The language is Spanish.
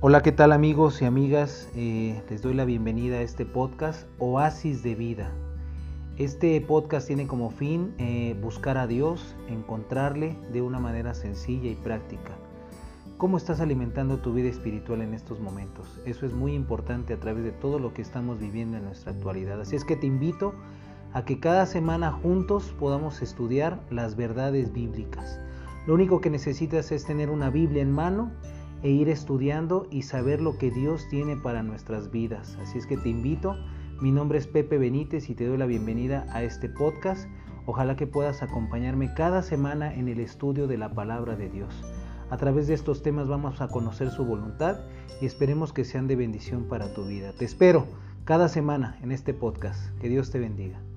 Hola, ¿qué tal amigos y amigas? Eh, les doy la bienvenida a este podcast Oasis de Vida. Este podcast tiene como fin eh, buscar a Dios, encontrarle de una manera sencilla y práctica. ¿Cómo estás alimentando tu vida espiritual en estos momentos? Eso es muy importante a través de todo lo que estamos viviendo en nuestra actualidad. Así es que te invito a que cada semana juntos podamos estudiar las verdades bíblicas. Lo único que necesitas es tener una Biblia en mano e ir estudiando y saber lo que Dios tiene para nuestras vidas. Así es que te invito, mi nombre es Pepe Benítez y te doy la bienvenida a este podcast. Ojalá que puedas acompañarme cada semana en el estudio de la palabra de Dios. A través de estos temas vamos a conocer su voluntad y esperemos que sean de bendición para tu vida. Te espero cada semana en este podcast. Que Dios te bendiga.